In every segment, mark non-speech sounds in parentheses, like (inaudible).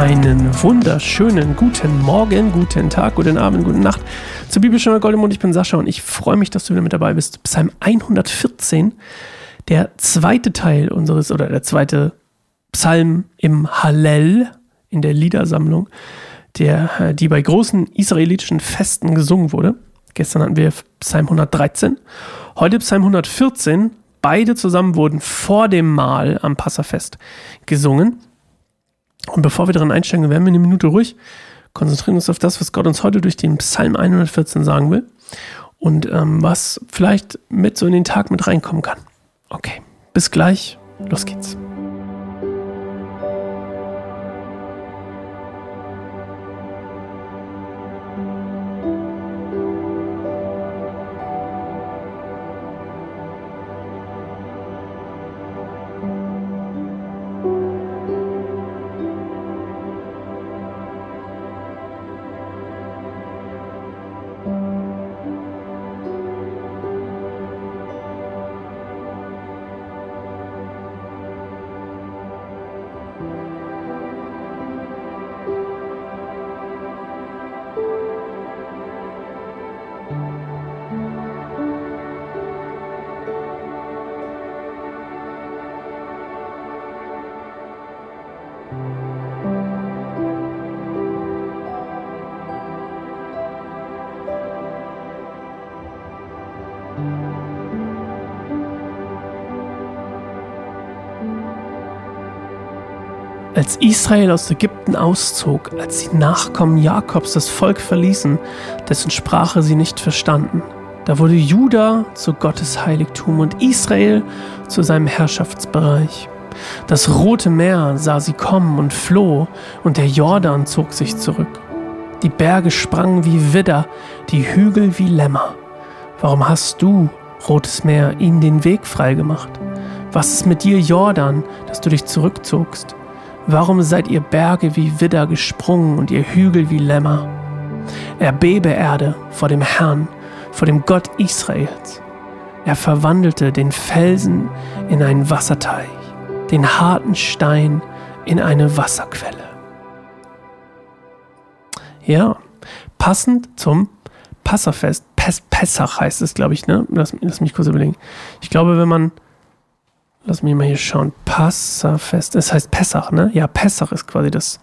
Einen wunderschönen guten Morgen, guten Tag, guten Abend, guten Nacht zur Bibelstunde Goldemund. Ich bin Sascha und ich freue mich, dass du wieder mit dabei bist. Psalm 114, der zweite Teil unseres oder der zweite Psalm im Hallel in der Liedersammlung, der, die bei großen israelitischen Festen gesungen wurde. Gestern hatten wir Psalm 113, heute Psalm 114. Beide zusammen wurden vor dem Mahl am Passafest gesungen. Und bevor wir daran einsteigen, werden wir eine Minute ruhig, konzentrieren uns auf das, was Gott uns heute durch den Psalm 114 sagen will und ähm, was vielleicht mit so in den Tag mit reinkommen kann. Okay, bis gleich, los geht's. Als Israel aus Ägypten auszog, als die Nachkommen Jakobs das Volk verließen, dessen Sprache sie nicht verstanden, da wurde Juda zu Gottes Heiligtum und Israel zu seinem Herrschaftsbereich. Das Rote Meer sah sie kommen und floh, und der Jordan zog sich zurück. Die Berge sprangen wie Widder, die Hügel wie Lämmer. Warum hast du, Rotes Meer, ihnen den Weg freigemacht? Was ist mit dir, Jordan, dass du dich zurückzogst? Warum seid ihr Berge wie Widder gesprungen und ihr Hügel wie Lämmer? Erbebe Erde vor dem Herrn, vor dem Gott Israels. Er verwandelte den Felsen in einen Wasserteich, den harten Stein in eine Wasserquelle. Ja, passend zum Passafest, Pes Pessach heißt es, glaube ich, ne? Lass, lass mich kurz überlegen. Ich glaube, wenn man Lass mich mal hier schauen. Passafest. Es heißt Pessach, ne? Ja, Pessach ist quasi das.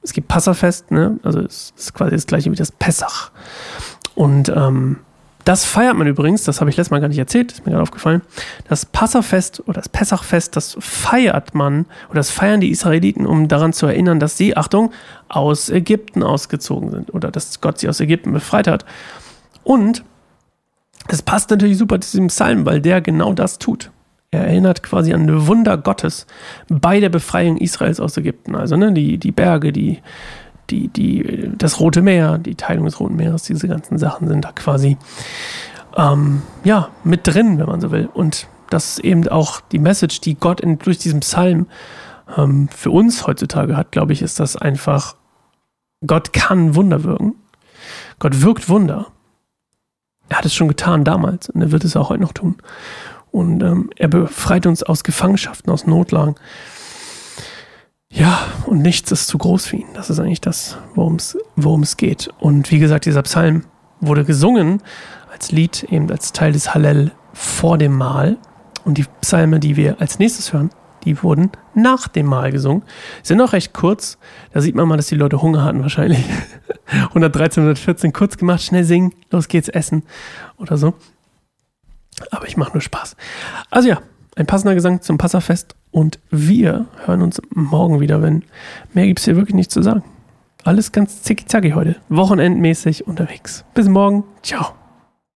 Es gibt Passafest, ne? Also es ist quasi das gleiche wie das Pessach. Und ähm, das feiert man übrigens, das habe ich letztes Mal gar nicht erzählt, ist mir gerade aufgefallen. Das Passafest oder das Pessachfest, das feiert man oder das feiern die Israeliten, um daran zu erinnern, dass sie, Achtung, aus Ägypten ausgezogen sind oder dass Gott sie aus Ägypten befreit hat. Und es passt natürlich super zu diesem Psalm, weil der genau das tut. Er erinnert quasi an ein Wunder Gottes bei der Befreiung Israels aus Ägypten. Also ne, die, die Berge, die, die, die, das Rote Meer, die Teilung des Roten Meeres, diese ganzen Sachen sind da quasi ähm, ja, mit drin, wenn man so will. Und das ist eben auch die Message, die Gott in, durch diesen Psalm ähm, für uns heutzutage hat, glaube ich, ist das einfach, Gott kann Wunder wirken. Gott wirkt Wunder. Er hat es schon getan damals und er wird es auch heute noch tun. Und ähm, er befreit uns aus Gefangenschaften, aus Notlagen. Ja, und nichts ist zu groß für ihn. Das ist eigentlich das, worum es geht. Und wie gesagt, dieser Psalm wurde gesungen als Lied, eben als Teil des Hallel vor dem Mahl. Und die Psalme, die wir als nächstes hören, die wurden nach dem Mahl gesungen. Sind auch recht kurz. Da sieht man mal, dass die Leute Hunger hatten wahrscheinlich. (laughs) 113, 114 kurz gemacht, schnell singen, los geht's essen oder so. Aber ich mache nur Spaß. Also ja, ein passender Gesang zum Passafest und wir hören uns morgen wieder, wenn mehr gibt es hier wirklich nicht zu sagen. Alles ganz zicki-zacki heute. Wochenendmäßig unterwegs. Bis morgen. Ciao.